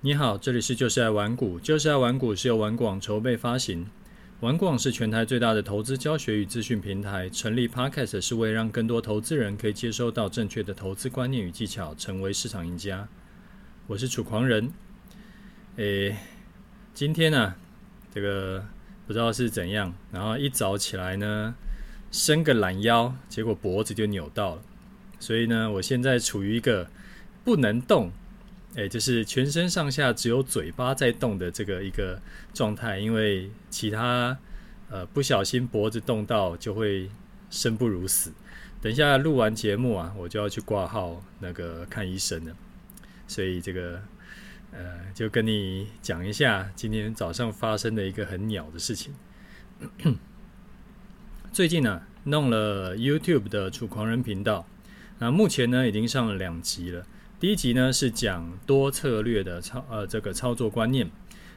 你好，这里是就是爱玩股，就是爱玩股是由玩广筹备发行。玩广是全台最大的投资教学与资讯平台，成立 Podcast 是为让更多投资人可以接收到正确的投资观念与技巧，成为市场赢家。我是楚狂人。诶，今天呢、这个不知道是怎样，然后一早起来呢，伸个懒腰，结果脖子就扭到了，所以呢，我现在处于一个不能动。诶，就是全身上下只有嘴巴在动的这个一个状态，因为其他呃不小心脖子动到就会生不如死。等一下录完节目啊，我就要去挂号那个看医生了，所以这个呃就跟你讲一下今天早上发生的一个很鸟的事情。最近呢、弄了 YouTube 的楚狂人频道，那目前呢已经上了两集了。第一集呢是讲多策略的操呃这个操作观念，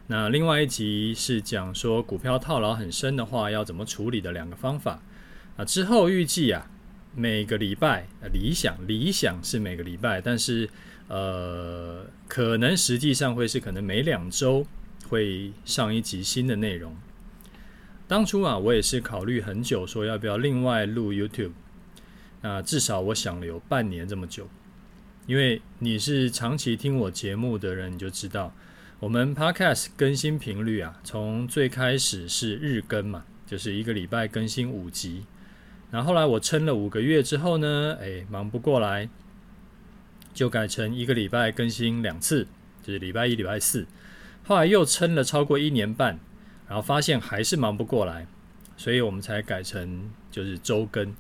那另外一集是讲说股票套牢很深的话要怎么处理的两个方法啊。之后预计啊每个礼拜理想理想是每个礼拜，但是呃可能实际上会是可能每两周会上一集新的内容。当初啊我也是考虑很久，说要不要另外录 YouTube，那至少我想了有半年这么久。因为你是长期听我节目的人，你就知道我们 Podcast 更新频率啊，从最开始是日更嘛，就是一个礼拜更新五集。然后来我撑了五个月之后呢，哎，忙不过来，就改成一个礼拜更新两次，就是礼拜一、礼拜四。后来又撑了超过一年半，然后发现还是忙不过来，所以我们才改成就是周更。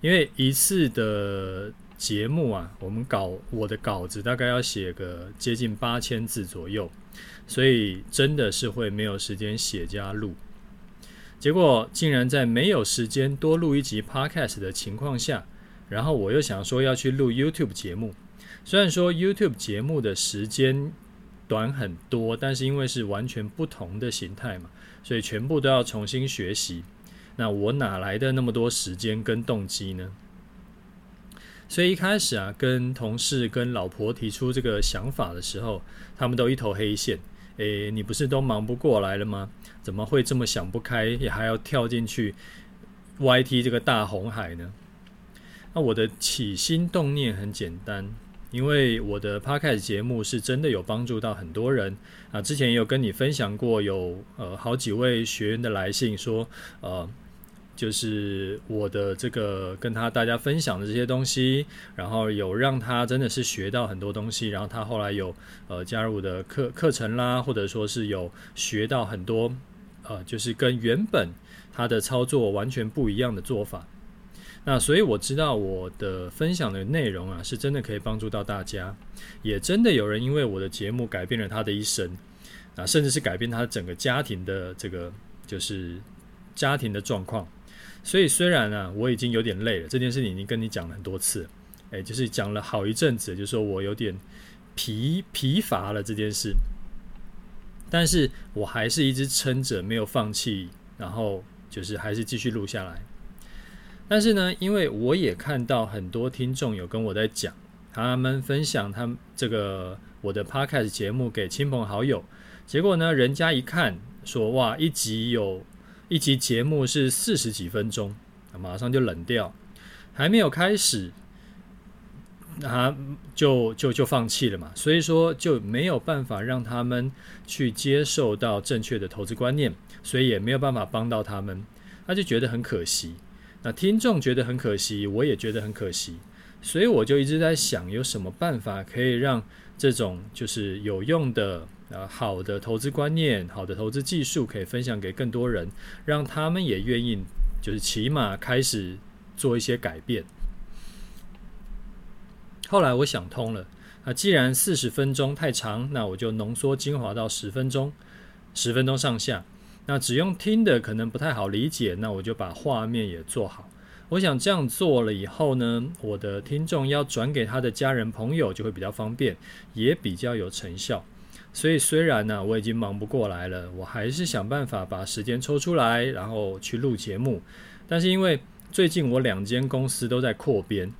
因为一次的节目啊，我们稿我的稿子大概要写个接近八千字左右，所以真的是会没有时间写加录。结果竟然在没有时间多录一集 Podcast 的情况下，然后我又想说要去录 YouTube 节目。虽然说 YouTube 节目的时间短很多，但是因为是完全不同的形态嘛，所以全部都要重新学习。那我哪来的那么多时间跟动机呢？所以一开始啊，跟同事、跟老婆提出这个想法的时候，他们都一头黑线。诶，你不是都忙不过来了吗？怎么会这么想不开，也还要跳进去 YT 这个大红海呢？那我的起心动念很简单，因为我的 Podcast 节目是真的有帮助到很多人啊。之前也有跟你分享过，有呃好几位学员的来信说，呃。就是我的这个跟他大家分享的这些东西，然后有让他真的是学到很多东西，然后他后来有呃加入我的课课程啦，或者说是有学到很多呃，就是跟原本他的操作完全不一样的做法。那所以我知道我的分享的内容啊，是真的可以帮助到大家，也真的有人因为我的节目改变了他的一生啊，甚至是改变他整个家庭的这个就是家庭的状况。所以虽然呢，我已经有点累了，这件事情已经跟你讲了很多次，哎，就是讲了好一阵子，就是说我有点疲疲乏了这件事，但是我还是一直撑着，没有放弃，然后就是还是继续录下来。但是呢，因为我也看到很多听众有跟我在讲，他们分享他们这个我的 Podcast 节目给亲朋好友，结果呢，人家一看说哇，一集有。一集节目是四十几分钟，马上就冷掉，还没有开始，他就就就放弃了嘛。所以说就没有办法让他们去接受到正确的投资观念，所以也没有办法帮到他们，他就觉得很可惜。那听众觉得很可惜，我也觉得很可惜，所以我就一直在想，有什么办法可以让这种就是有用的。啊，好的投资观念，好的投资技术，可以分享给更多人，让他们也愿意，就是起码开始做一些改变。后来我想通了，啊，既然四十分钟太长，那我就浓缩精华到十分钟，十分钟上下。那只用听的可能不太好理解，那我就把画面也做好。我想这样做了以后呢，我的听众要转给他的家人朋友就会比较方便，也比较有成效。所以虽然呢，我已经忙不过来了，我还是想办法把时间抽出来，然后去录节目。但是因为最近我两间公司都在扩编，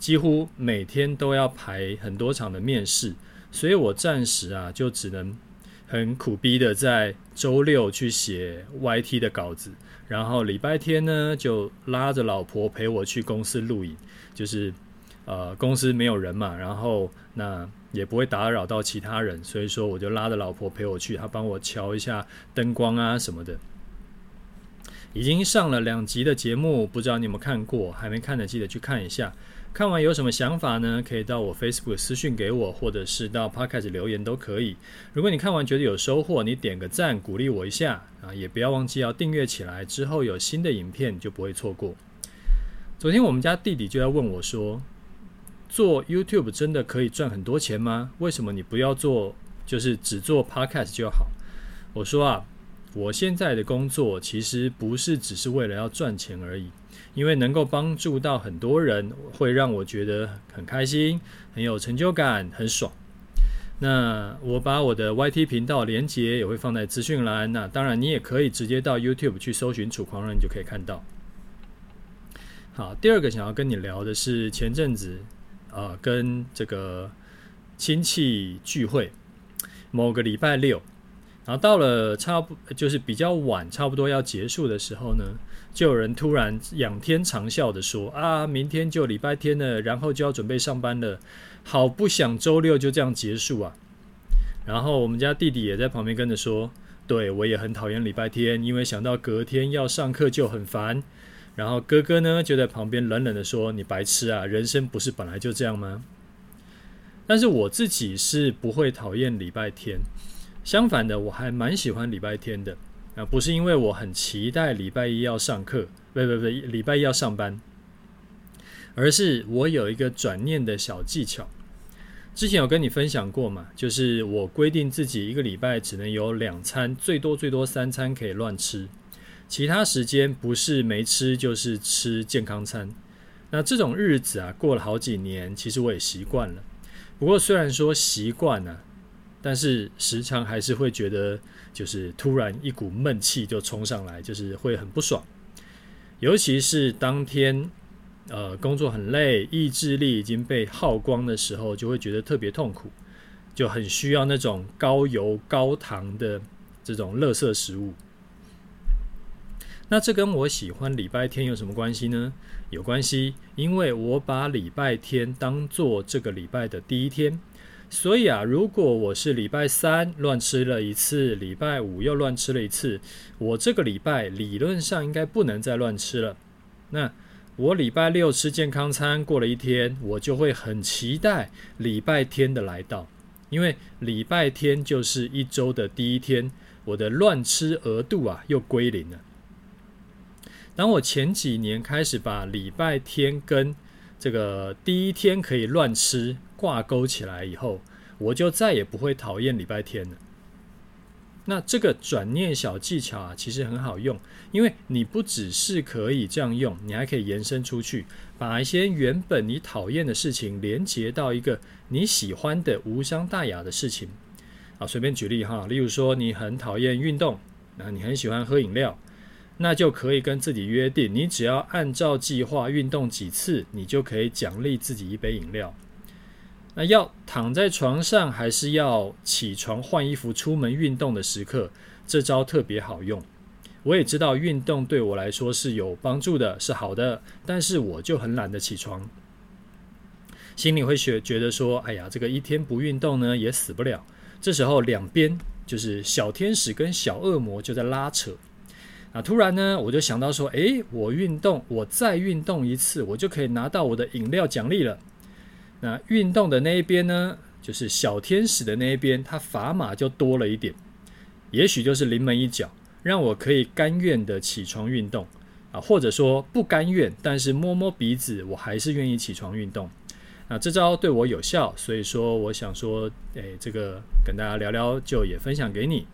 几乎每天都要排很多场的面试，所以我暂时啊就只能很苦逼的在周六去写 YT 的稿子，然后礼拜天呢就拉着老婆陪我去公司录影，就是呃公司没有人嘛，然后那也不会打扰到其他人，所以说我就拉着老婆陪我去，她帮我瞧一下灯光啊什么的。已经上了两集的节目，不知道你有没有看过？还没看的记得去看一下。看完有什么想法呢？可以到我 Facebook 私讯给我，或者是到 Podcast 留言都可以。如果你看完觉得有收获，你点个赞鼓励我一下啊！也不要忘记要订阅起来，之后有新的影片就不会错过。昨天我们家弟弟就在问我说：“做 YouTube 真的可以赚很多钱吗？为什么你不要做，就是只做 Podcast 就好？”我说啊。我现在的工作其实不是只是为了要赚钱而已，因为能够帮助到很多人，会让我觉得很开心、很有成就感、很爽。那我把我的 YT 频道连接也会放在资讯栏，那当然你也可以直接到 YouTube 去搜寻“楚狂人”，你就可以看到。好，第二个想要跟你聊的是前阵子，呃，跟这个亲戚聚会，某个礼拜六。然后到了差不就是比较晚，差不多要结束的时候呢，就有人突然仰天长啸的说：“啊，明天就礼拜天了，然后就要准备上班了，好不想周六就这样结束啊。”然后我们家弟弟也在旁边跟着说：“对，我也很讨厌礼拜天，因为想到隔天要上课就很烦。”然后哥哥呢就在旁边冷冷的说：“你白痴啊，人生不是本来就这样吗？”但是我自己是不会讨厌礼拜天。相反的，我还蛮喜欢礼拜天的啊，不是因为我很期待礼拜一要上课，不不不，礼拜一要上班，而是我有一个转念的小技巧。之前有跟你分享过嘛，就是我规定自己一个礼拜只能有两餐，最多最多三餐可以乱吃，其他时间不是没吃就是吃健康餐。那这种日子啊，过了好几年，其实我也习惯了。不过虽然说习惯了。但是时常还是会觉得，就是突然一股闷气就冲上来，就是会很不爽。尤其是当天，呃，工作很累，意志力已经被耗光的时候，就会觉得特别痛苦，就很需要那种高油高糖的这种垃圾食物。那这跟我喜欢礼拜天有什么关系呢？有关系，因为我把礼拜天当做这个礼拜的第一天。所以啊，如果我是礼拜三乱吃了一次，礼拜五又乱吃了一次，我这个礼拜理论上应该不能再乱吃了。那我礼拜六吃健康餐过了一天，我就会很期待礼拜天的来到，因为礼拜天就是一周的第一天，我的乱吃额度啊又归零了。当我前几年开始把礼拜天跟这个第一天可以乱吃挂钩起来以后，我就再也不会讨厌礼拜天了。那这个转念小技巧啊，其实很好用，因为你不只是可以这样用，你还可以延伸出去，把一些原本你讨厌的事情连接到一个你喜欢的无伤大雅的事情。啊，随便举例哈，例如说你很讨厌运动，那你很喜欢喝饮料。那就可以跟自己约定，你只要按照计划运动几次，你就可以奖励自己一杯饮料。那要躺在床上，还是要起床换衣服出门运动的时刻，这招特别好用。我也知道运动对我来说是有帮助的，是好的，但是我就很懒得起床，心里会觉觉得说，哎呀，这个一天不运动呢，也死不了。这时候两边就是小天使跟小恶魔就在拉扯。啊！突然呢，我就想到说，诶，我运动，我再运动一次，我就可以拿到我的饮料奖励了。那运动的那一边呢，就是小天使的那一边，它砝码就多了一点，也许就是临门一脚，让我可以甘愿的起床运动啊，或者说不甘愿，但是摸摸鼻子，我还是愿意起床运动。那这招对我有效，所以说我想说，诶，这个跟大家聊聊，就也分享给你。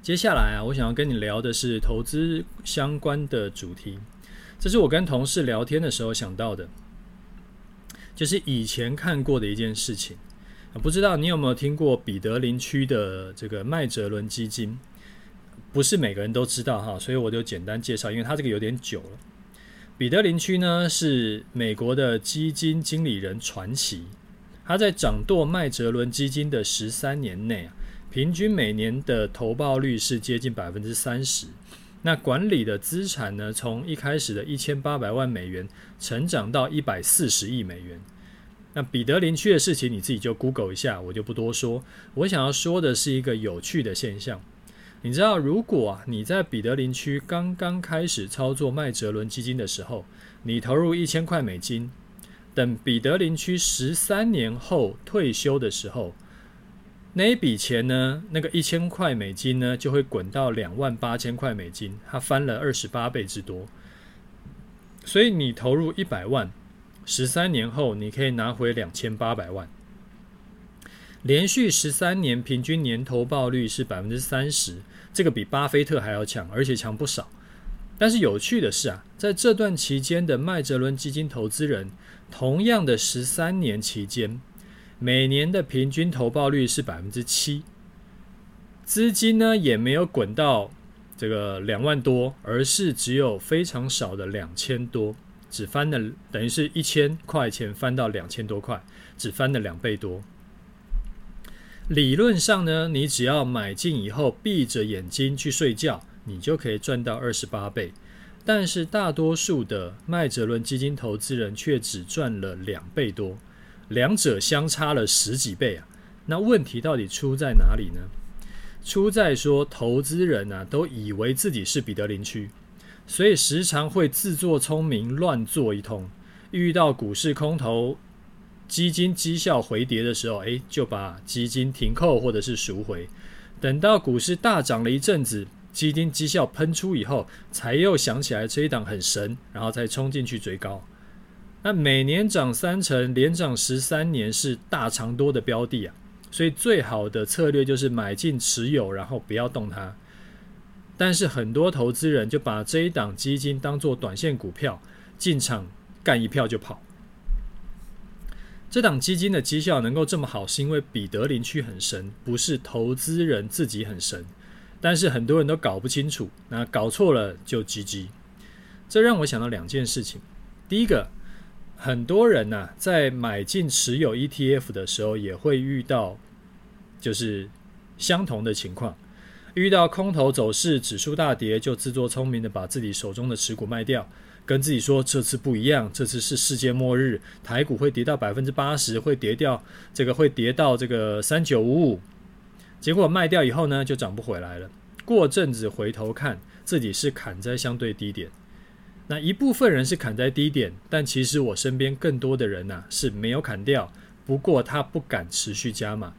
接下来啊，我想要跟你聊的是投资相关的主题。这是我跟同事聊天的时候想到的，就是以前看过的一件事情。不知道你有没有听过彼得林区的这个麦哲伦基金？不是每个人都知道哈，所以我就简单介绍，因为它这个有点久了。彼得林区呢是美国的基金经理人传奇，他在掌舵麦哲伦基金的十三年内啊，平均每年的投报率是接近百分之三十。那管理的资产呢，从一开始的一千八百万美元，成长到一百四十亿美元。那彼得林区的事情，你自己就 Google 一下，我就不多说。我想要说的是一个有趣的现象，你知道，如果啊你在彼得林区刚刚开始操作麦哲伦基金的时候，你投入一千块美金，等彼得林区十三年后退休的时候。那一笔钱呢？那个一千块美金呢，就会滚到两万八千块美金，它翻了二十八倍之多。所以你投入一百万，十三年后你可以拿回两千八百万。连续十三年平均年投报率是百分之三十，这个比巴菲特还要强，而且强不少。但是有趣的是啊，在这段期间的麦哲伦基金投资人，同样的十三年期间。每年的平均投报率是百分之七，资金呢也没有滚到这个两万多，而是只有非常少的两千多，只翻了等于是一千块钱翻到两千多块，只翻了两倍多。理论上呢，你只要买进以后闭着眼睛去睡觉，你就可以赚到二十八倍。但是大多数的麦哲伦基金投资人却只赚了两倍多。两者相差了十几倍啊！那问题到底出在哪里呢？出在说投资人啊都以为自己是彼得林区，所以时常会自作聪明乱做一通。遇到股市空头、基金绩效回跌的时候，诶，就把基金停扣或者是赎回。等到股市大涨了一阵子，基金绩效喷出以后，才又想起来这一档很神，然后再冲进去追高。那每年涨三成，连涨十三年是大长多的标的啊，所以最好的策略就是买进持有，然后不要动它。但是很多投资人就把这一档基金当做短线股票，进场干一票就跑。这档基金的绩效能够这么好，是因为彼得林区很神，不是投资人自己很神。但是很多人都搞不清楚，那搞错了就 GG。这让我想到两件事情，第一个。很多人呐、在买进持有 ETF 的时候，也会遇到就是相同的情况。遇到空头走势、指数大跌，就自作聪明的把自己手中的持股卖掉，跟自己说这次不一样，这次是世界末日，台股会跌到百分之八十，会跌掉这个会跌到这个三九五五。结果卖掉以后呢，就涨不回来了。过阵子回头看，自己是砍在相对低点。那一部分人是砍在低点，但其实我身边更多的人呐、啊、是没有砍掉，不过他不敢持续加码，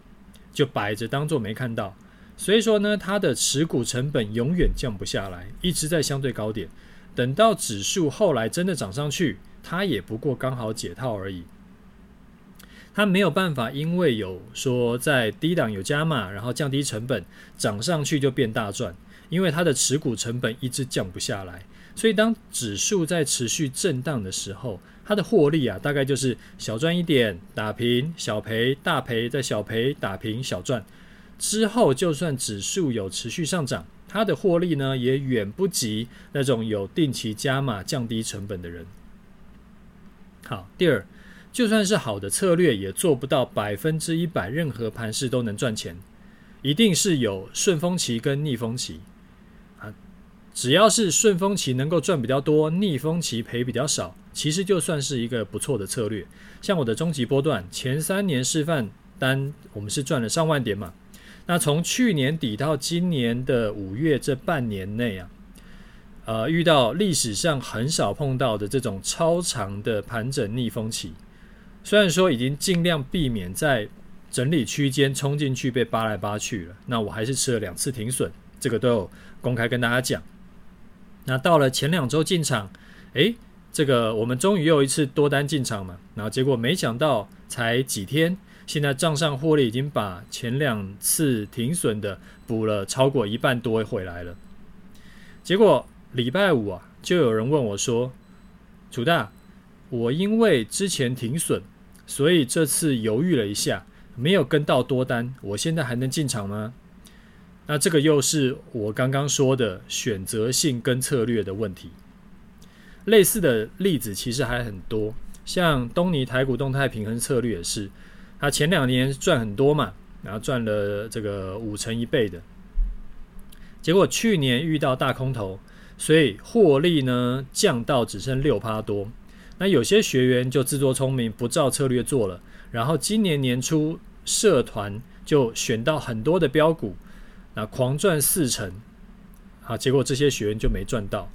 就摆着当做没看到。所以说呢，他的持股成本永远降不下来，一直在相对高点。等到指数后来真的涨上去，他也不过刚好解套而已。他没有办法，因为有说在低档有加码，然后降低成本，涨上去就变大赚，因为他的持股成本一直降不下来。所以，当指数在持续震荡的时候，它的获利啊，大概就是小赚一点，打平，小赔，大赔，再小赔，打平，小赚。之后，就算指数有持续上涨，它的获利呢，也远不及那种有定期加码、降低成本的人。好，第二，就算是好的策略，也做不到百分之一百，任何盘势都能赚钱，一定是有顺风期跟逆风期。只要是顺风期能够赚比较多，逆风期赔比较少，其实就算是一个不错的策略。像我的终极波段前三年示范单，我们是赚了上万点嘛。那从去年底到今年的五月这半年内啊，呃，遇到历史上很少碰到的这种超长的盘整逆风期，虽然说已经尽量避免在整理区间冲进去被扒来扒去了，那我还是吃了两次停损，这个都有公开跟大家讲。那到了前两周进场，诶，这个我们终于又一次多单进场嘛，然后结果没想到才几天，现在账上获利已经把前两次停损的补了超过一半多回来了。结果礼拜五啊，就有人问我说：“楚大，我因为之前停损，所以这次犹豫了一下，没有跟到多单，我现在还能进场吗？”那这个又是我刚刚说的选择性跟策略的问题。类似的例子其实还很多，像东尼台股动态平衡策略也是，他前两年赚很多嘛，然后赚了这个五成一倍的，结果去年遇到大空头，所以获利呢降到只剩六趴多。那有些学员就自作聪明，不照策略做了，然后今年年初社团就选到很多的标股，那狂赚四成，啊，结果这些学员就没赚到。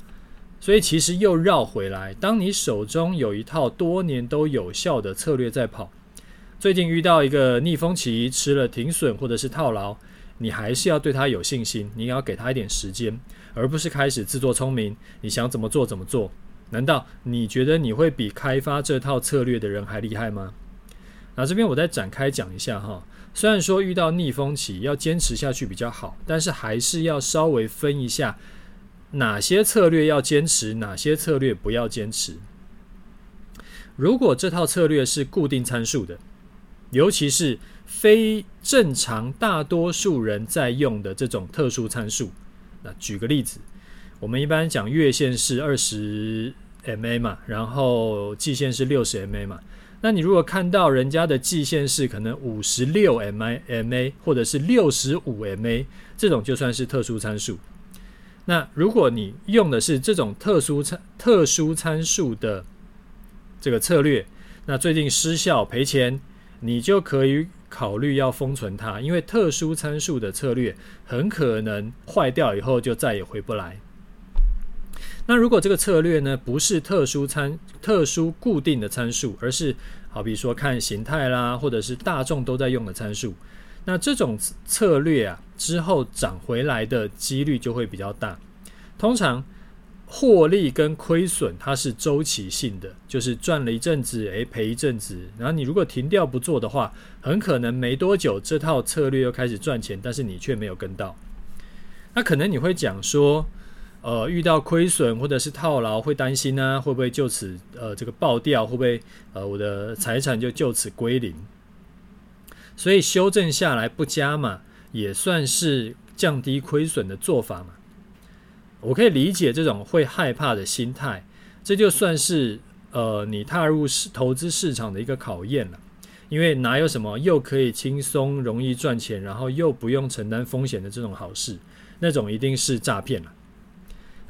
所以其实又绕回来，当你手中有一套多年都有效的策略在跑，最近遇到一个逆风期，吃了停损或者是套牢，你还是要对他有信心，你要给他一点时间，而不是开始自作聪明，你想怎么做怎么做。难道你觉得你会比开发这套策略的人还厉害吗？那这边我再展开讲一下哈。虽然说遇到逆风期要坚持下去比较好，但是还是要稍微分一下。哪些策略要坚持，哪些策略不要坚持？如果这套策略是固定参数的，尤其是非正常大多数人在用的这种特殊参数，那举个例子，我们一般讲月线是二十 MA 嘛，然后季线是六十 MA 嘛，那你如果看到人家的季线是可能五十六 mma 或者是六十五 MA，这种就算是特殊参数。那如果你用的是这种特殊参特殊参数的这个策略，那最近失效赔钱，你就可以考虑要封存它，因为特殊参数的策略很可能坏掉以后就再也回不来。那如果这个策略呢，不是特殊参特殊固定的参数，而是好比说看形态啦，或者是大众都在用的参数。那这种策略啊，之后涨回来的几率就会比较大。通常获利跟亏损它是周期性的，就是赚了一阵子，诶，赔一阵子。然后你如果停掉不做的话，很可能没多久这套策略又开始赚钱，但是你却没有跟到。那可能你会讲说，呃，遇到亏损或者是套牢会担心呢、会不会就此呃这个爆掉？会不会呃我的财产就就此归零？所以修正下来不加嘛，也算是降低亏损的做法嘛。我可以理解这种会害怕的心态，这就算是呃你踏入市投资市场的一个考验了。因为哪有什么又可以轻松容易赚钱，然后又不用承担风险的这种好事，那种一定是诈骗了。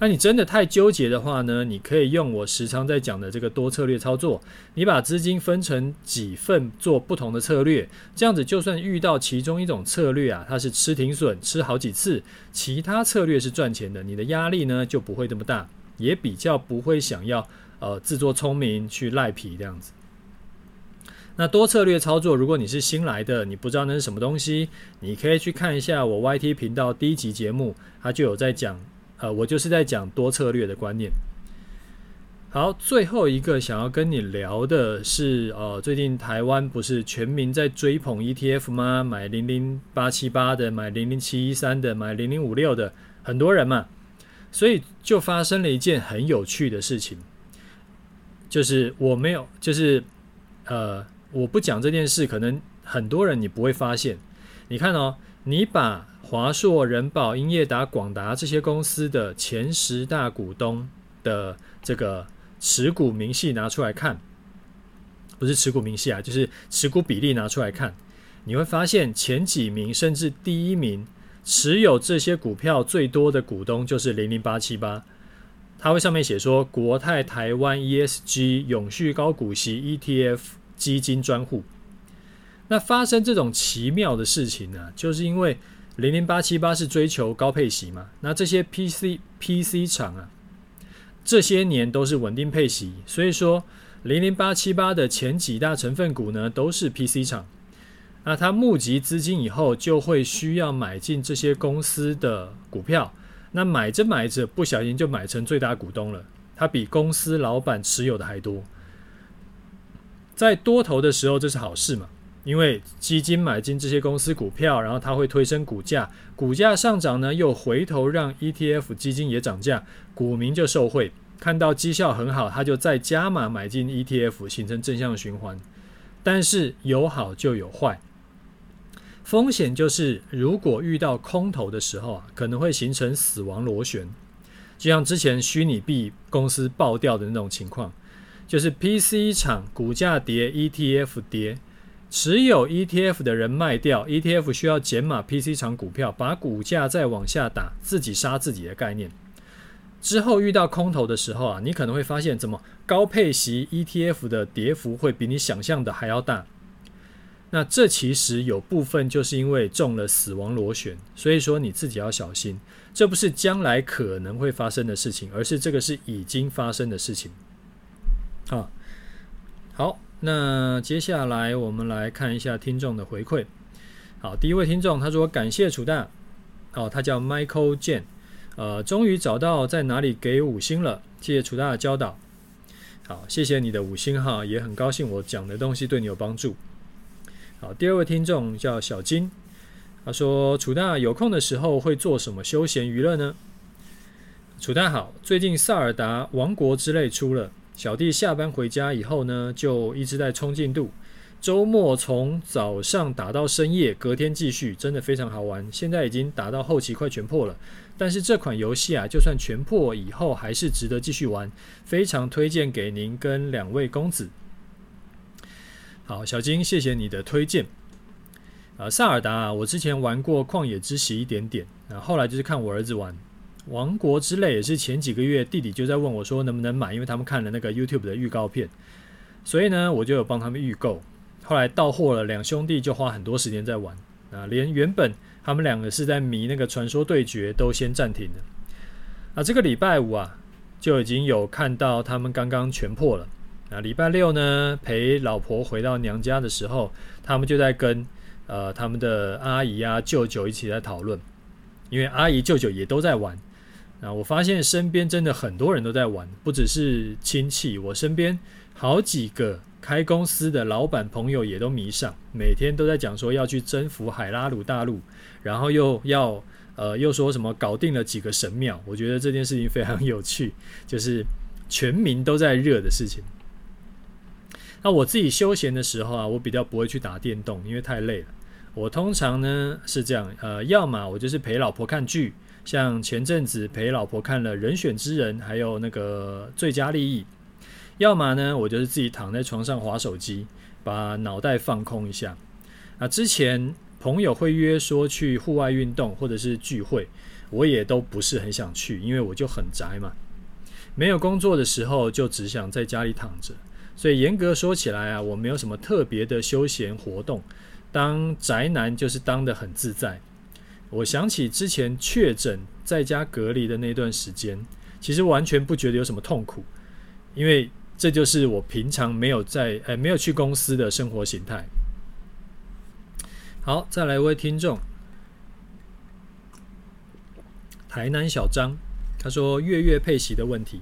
那你真的太纠结的话呢？你可以用我时常在讲的这个多策略操作，你把资金分成几份做不同的策略，这样子就算遇到其中一种策略啊，它是吃停损吃好几次，其他策略是赚钱的，你的压力呢就不会这么大，也比较不会想要呃自作聪明去赖皮这样子。那多策略操作，如果你是新来的，你不知道那是什么东西，你可以去看一下我 YT 频道第一集节目，它就有在讲。呃，我就是在讲多策略的观念。好，最后一个想要跟你聊的是，呃，最近台湾不是全民在追捧 ETF 吗？买零零八七八的，买零零七一三的，买零零五六的，很多人嘛，所以就发生了一件很有趣的事情，就是我没有，就是呃，我不讲这件事，可能很多人你不会发现。你看哦，你把。华硕、仁宝、英业达、广达这些公司的前十大股东的这个持股明细拿出来看，不是持股明细啊，就是持股比例拿出来看，你会发现前几名甚至第一名持有这些股票最多的股东就是零零八七八，它会上面写说国泰台湾 ESG 永续高股息 ETF 基金专户。那发生这种奇妙的事情呢，就是因为。零零八七八是追求高配息嘛？那这些 PC PC 厂啊，这些年都是稳定配息，所以说零零八七八的前几大成分股呢都是 PC 厂。那他募集资金以后，就会需要买进这些公司的股票。那买着买着，不小心就买成最大股东了。他比公司老板持有的还多。在多头的时候，这是好事嘛？因为基金买进这些公司股票，然后它会推升股价，股价上涨呢，又回头让 ETF 基金也涨价，股民就受惠，看到绩效很好，他就再加码买进 ETF，形成正向循环。但是有好就有坏，风险就是如果遇到空头的时候啊，可能会形成死亡螺旋。就像之前虚拟币公司爆掉的那种情况，就是 PC 厂股价跌，ETF 跌，持有 ETF 的人卖掉，ETF 需要减码 PC 厂股票，把股价再往下打，自己杀自己的概念。之后遇到空头的时候啊，你可能会发现，怎么高配息 ETF 的跌幅会比你想象的还要大？那这其实有部分就是因为中了死亡螺旋，所以说你自己要小心，这不是将来可能会发生的事情，而是这个是已经发生的事情。啊，好，那接下来我们来看一下听众的回馈。好，第一位听众他说感谢楚大，哦，他叫 Michael Jane。呃，终于找到在哪里给五星了，谢谢楚大的教导。好，谢谢你的五星哈，也很高兴我讲的东西对你有帮助。好，第二位听众叫小金，他说楚大有空的时候会做什么休闲娱乐呢？楚大好，最近萨尔达王国之泪出了，小弟下班回家以后呢，就一直在冲进度。周末从早上打到深夜，隔天继续，真的非常好玩。现在已经打到后期快全破了，但是这款游戏啊，就算全破以后，还是值得继续玩，非常推荐给您跟两位公子。好，小金，谢谢你的推荐。啊，萨尔达啊，我之前玩过《旷野之息》一点点，啊，后来就是看我儿子玩《王国之泪》，也是前几个月弟弟就在问我说能不能买，因为他们看了那个 YouTube 的预告片，所以呢，我就有帮他们预购。后来到货了，两兄弟就花很多时间在玩啊，连原本他们两个是在迷那个传说对决都先暂停了。啊，这个礼拜五啊就已经有看到他们刚刚全破了。啊，礼拜六呢陪老婆回到娘家的时候，他们就在跟呃他们的阿姨啊舅舅一起在讨论，因为阿姨舅舅也都在玩。啊，我发现身边真的很多人都在玩，不只是亲戚，我身边好几个。开公司的老板朋友也都迷上，每天都在讲说要去征服海拉鲁大陆，然后又要呃又说什么搞定了几个神庙。我觉得这件事情非常有趣，就是全民都在热的事情。那我自己休闲的时候啊，我比较不会去打电动，因为太累了。我通常呢是这样，呃，要么我就是陪老婆看剧，像前阵子陪老婆看了《人选之人》，还有那个《最佳利益》。要么呢，我就是自己躺在床上划手机，把脑袋放空一下。啊，之前朋友会约说去户外运动或者是聚会，我也都不是很想去，因为我就很宅嘛。没有工作的时候，就只想在家里躺着。所以严格说起来啊，我没有什么特别的休闲活动。当宅男就是当得很自在。我想起之前确诊在家隔离的那段时间，其实完全不觉得有什么痛苦，因为。这就是我平常没有在诶没有去公司的生活形态。好，再来一位听众，台南小张，他说月月配息的问题。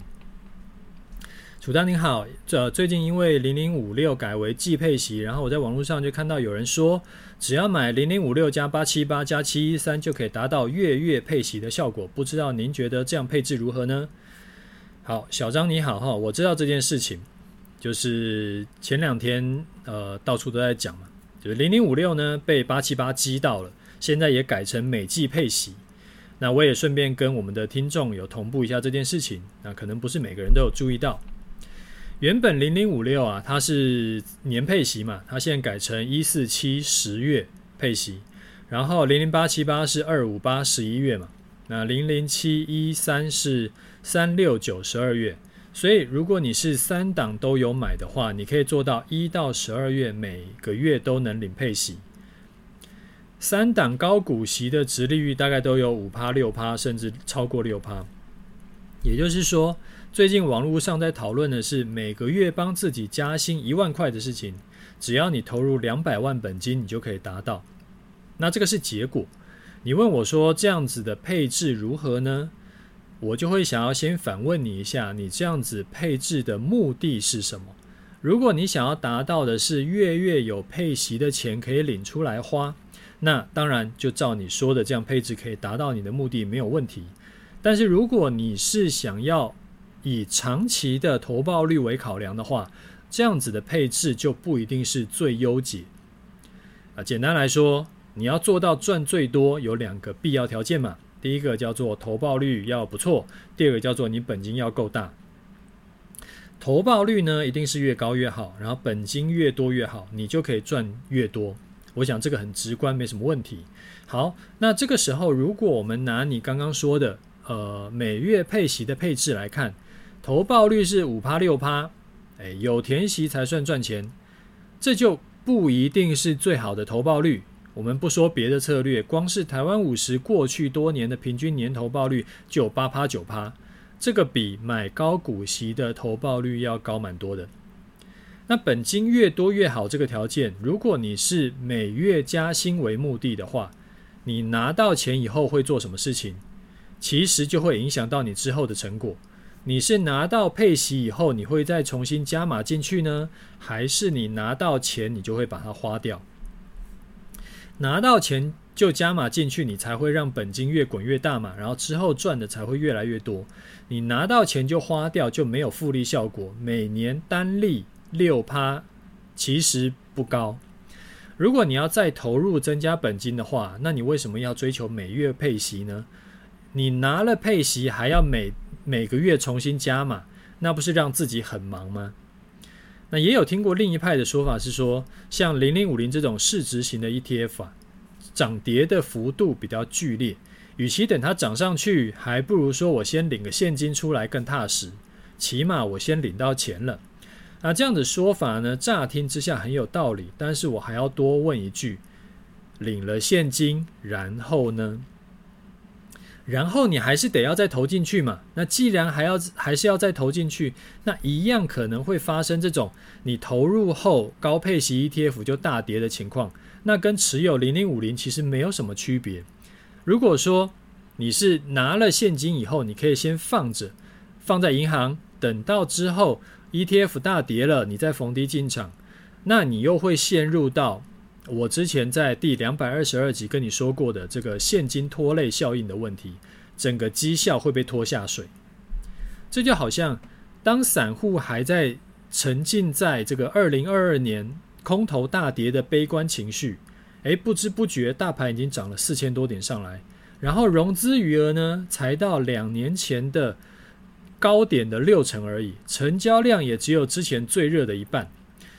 楚丹您好，这最近因为零零五六改为季配息，然后我在网络上就看到有人说，只要买零零五六加八七八加七一三就可以达到月月配息的效果，不知道您觉得这样配置如何呢？好，小张你好哈，我知道这件事情，就是前两天呃到处都在讲嘛，就是零零五六呢被八七八击到了，现在也改成每季配息。那我也顺便跟我们的听众有同步一下这件事情，那可能不是每个人都有注意到，原本零零五六啊它是年配息嘛，它现在改成一四七十月配息，然后零零八七八是二五八十一月嘛，那零零七一三是。三六九十二月，所以如果你是三档都有买的话，你可以做到一到十二月每个月都能领配息。三档高股息的殖利率大概都有五趴六趴，甚至超过六趴。也就是说，最近网络上在讨论的是每个月帮自己加薪一万块的事情，只要你投入两百万本金，你就可以达到。那这个是结果。你问我说这样子的配置如何呢？我就会想要先反问你一下，你这样子配置的目的是什么？如果你想要达到的是月月有配息的钱可以领出来花，那当然就照你说的这样配置可以达到你的目的，没有问题。但是如果你是想要以长期的投报率为考量的话，这样子的配置就不一定是最优解。啊，简单来说，你要做到赚最多，有两个必要条件嘛。第一个叫做投报率要不错，第二个叫做你本金要够大。投报率呢，一定是越高越好，然后本金越多越好，你就可以赚越多。我想这个很直观，没什么问题。好，那这个时候，如果我们拿你刚刚说的，呃，每月配息的配置来看，投报率是五趴六趴，哎，有填息才算赚钱，这就不一定是最好的投报率。我们不说别的策略，光是台湾五十过去多年的平均年投报率就有八趴九趴，这个比买高股息的投报率要高蛮多的。那本金越多越好，这个条件，如果你是每月加薪为目的的话，你拿到钱以后会做什么事情？其实就会影响到你之后的成果。你是拿到配息以后，你会再重新加码进去呢，还是你拿到钱你就会把它花掉？拿到钱就加码进去，你才会让本金越滚越大嘛，然后之后赚的才会越来越多。你拿到钱就花掉，就没有复利效果，每年单利。六趴其实不高。如果你要再投入增加本金的话，那你为什么要追求每月配息呢？你拿了配息还要每每个月重新加码，那不是让自己很忙吗？那也有听过另一派的说法是说，像零零五零这种市值型的 ETF 啊，涨跌的幅度比较剧烈，与其等它涨上去，还不如说我先领个现金出来更踏实，起码我先领到钱了。那这样的说法呢，乍听之下很有道理，但是我还要多问一句：领了现金，然后呢？然后你还是得要再投进去嘛？那既然还要还是要再投进去，那一样可能会发生这种你投入后高配息 ETF 就大跌的情况。那跟持有零零五零其实没有什么区别。如果说你是拿了现金以后，你可以先放着，放在银行，等到之后。ETF 大跌了，你再逢低进场，那你又会陷入到我之前在第两百二十二集跟你说过的这个现金拖累效应的问题，整个绩效会被拖下水。这就好像当散户还在沉浸在这个二零二二年空头大跌的悲观情绪，诶，不知不觉大盘已经涨了四千多点上来，然后融资余额呢才到两年前的。高点的六成而已，成交量也只有之前最热的一半，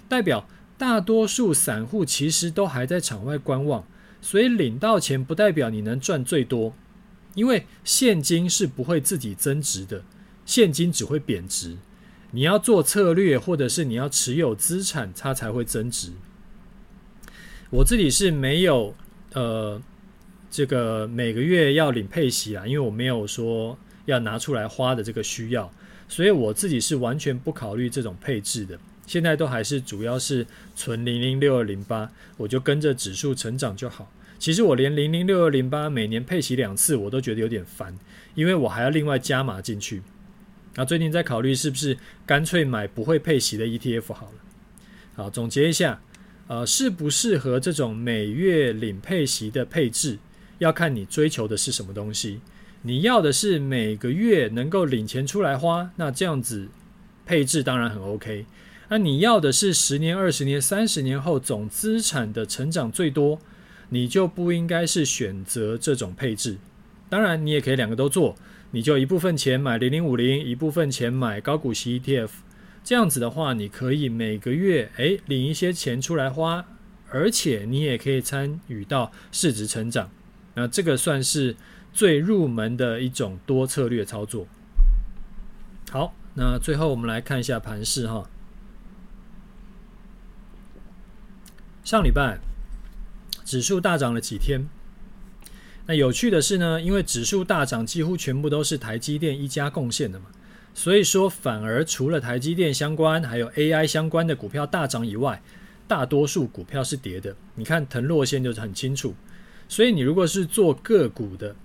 代表大多数散户其实都还在场外观望，所以领到钱不代表你能赚最多，因为现金是不会自己增值的，现金只会贬值，你要做策略或者是你要持有资产，它才会增值。我自己是没有呃这个每个月要领配息啊，因为我没有说。要拿出来花的这个需要，所以我自己是完全不考虑这种配置的。现在都还是主要是存零零六二零八，我就跟着指数成长就好。其实我连零零六二零八每年配息两次，我都觉得有点烦，因为我还要另外加码进去。那最近在考虑是不是干脆买不会配息的 ETF 好了。好，总结一下，呃，适不适合这种每月领配息的配置，要看你追求的是什么东西。你要的是每个月能够领钱出来花，那这样子配置当然很 OK。那你要的是十年、二十年、三十年后总资产的成长最多，你就不应该是选择这种配置。当然，你也可以两个都做，你就一部分钱买零零五零，一部分钱买高股息 ETF。这样子的话，你可以每个月诶领一些钱出来花，而且你也可以参与到市值成长。那这个算是。最入门的一种多策略操作。好，那最后我们来看一下盘势哈。上礼拜指数大涨了几天，那有趣的是呢，因为指数大涨，几乎全部都是台积电一家贡献的嘛，所以说反而除了台积电相关，还有 AI 相关的股票大涨以外，大多数股票是跌的。你看腾落线就是很清楚。所以你如果是做个股的，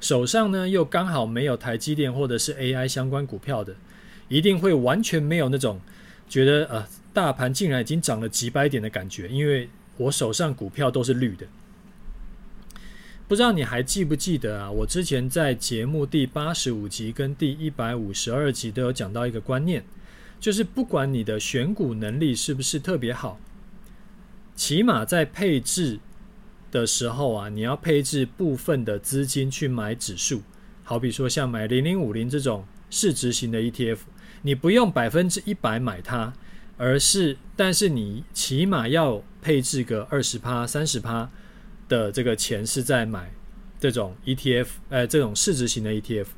手上呢又刚好没有台积电或者是 AI 相关股票的，一定会完全没有那种觉得呃大盘竟然已经涨了几百点的感觉，因为我手上股票都是绿的。不知道你还记不记得啊？我之前在节目第八十五集跟第一百五十二集都有讲到一个观念，就是不管你的选股能力是不是特别好，起码在配置的时候啊，你要配置部分的资金去买指数，好比说像买零零五零这种市值型的 ETF，你不用百分之一百买它，而是但是你起码要配置个二十趴、三十趴的这个钱是在买这种 ETF，呃，这种市值型的 ETF，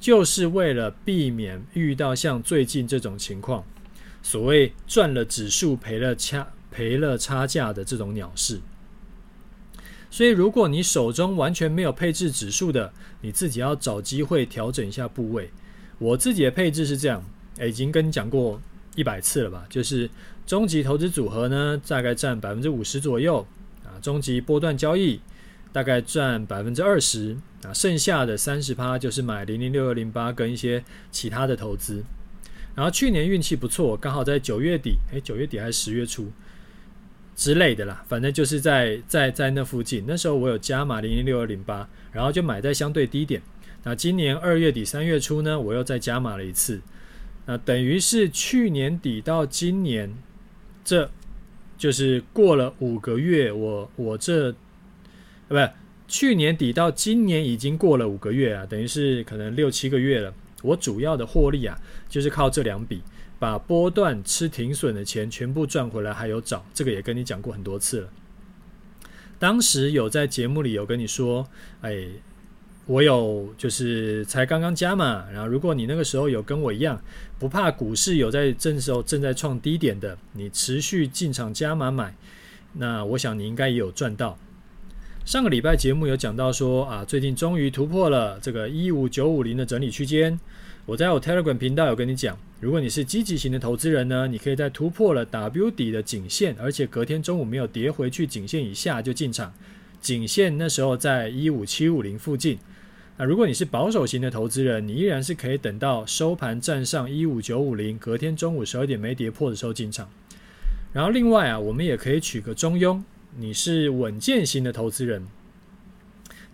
就是为了避免遇到像最近这种情况，所谓赚了指数赔了差赔了差价的这种鸟事。所以，如果你手中完全没有配置指数的，你自己要找机会调整一下部位。我自己的配置是这样，已经跟你讲过一百次了吧？就是终极投资组合呢，大概占百分之五十左右啊，终极波段交易大概占百分之二十啊，剩下的三十趴就是买零零六二零八跟一些其他的投资。然后去年运气不错，刚好在九月底，诶，九月底还是十月初。之类的啦，反正就是在在在那附近。那时候我有加码零零六二零八，然后就买在相对低点。那今年二月底三月初呢，我又再加码了一次。那等于是去年底到今年，这就是过了五个月。我我这，不是去年底到今年已经过了五个月啊，等于是可能六七个月了。我主要的获利啊，就是靠这两笔。把波段吃停损的钱全部赚回来，还有找这个也跟你讲过很多次了。当时有在节目里有跟你说，哎，我有就是才刚刚加嘛，然后如果你那个时候有跟我一样，不怕股市有在这时候正在创低点的，你持续进场加码买，那我想你应该也有赚到。上个礼拜节目有讲到说啊，最近终于突破了这个一五九五零的整理区间。我在我 Telegram 频道有跟你讲，如果你是积极型的投资人呢，你可以在突破了 W 底的颈线，而且隔天中午没有跌回去颈线以下就进场。颈线那时候在一五七五零附近。那如果你是保守型的投资人，你依然是可以等到收盘站上一五九五零，隔天中午十二点没跌破的时候进场。然后另外啊，我们也可以取个中庸，你是稳健型的投资人，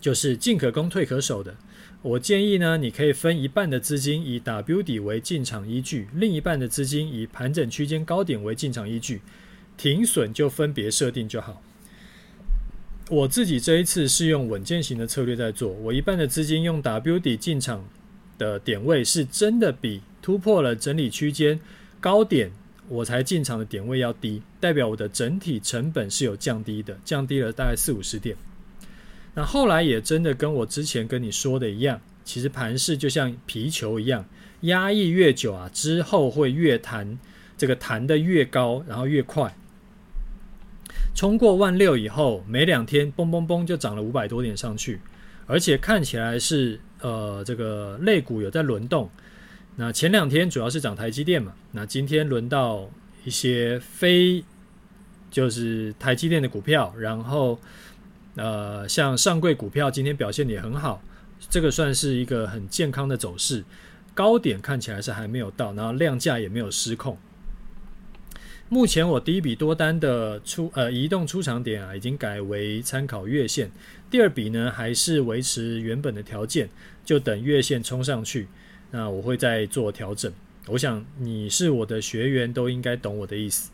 就是进可攻退可守的。我建议呢，你可以分一半的资金以 W 底为进场依据，另一半的资金以盘整区间高点为进场依据，停损就分别设定就好。我自己这一次是用稳健型的策略在做，我一半的资金用 W 底进场的点位是真的比突破了整理区间高点我才进场的点位要低，代表我的整体成本是有降低的，降低了大概四五十点。那后来也真的跟我之前跟你说的一样，其实盘势就像皮球一样，压抑越久啊，之后会越弹，这个弹得越高，然后越快。冲过万六以后，没两天，嘣嘣嘣就涨了五百多点上去，而且看起来是呃这个类股有在轮动。那前两天主要是涨台积电嘛，那今天轮到一些非就是台积电的股票，然后。呃，像上柜股票今天表现也很好，这个算是一个很健康的走势。高点看起来是还没有到，然后量价也没有失控。目前我第一笔多单的出呃移动出场点啊，已经改为参考月线。第二笔呢，还是维持原本的条件，就等月线冲上去，那我会再做调整。我想你是我的学员，都应该懂我的意思。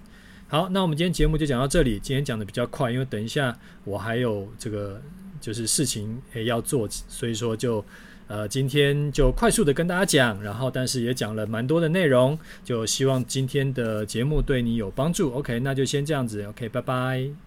好，那我们今天节目就讲到这里。今天讲的比较快，因为等一下我还有这个就是事情要做，所以说就呃今天就快速的跟大家讲，然后但是也讲了蛮多的内容，就希望今天的节目对你有帮助。OK，那就先这样子。OK，拜拜。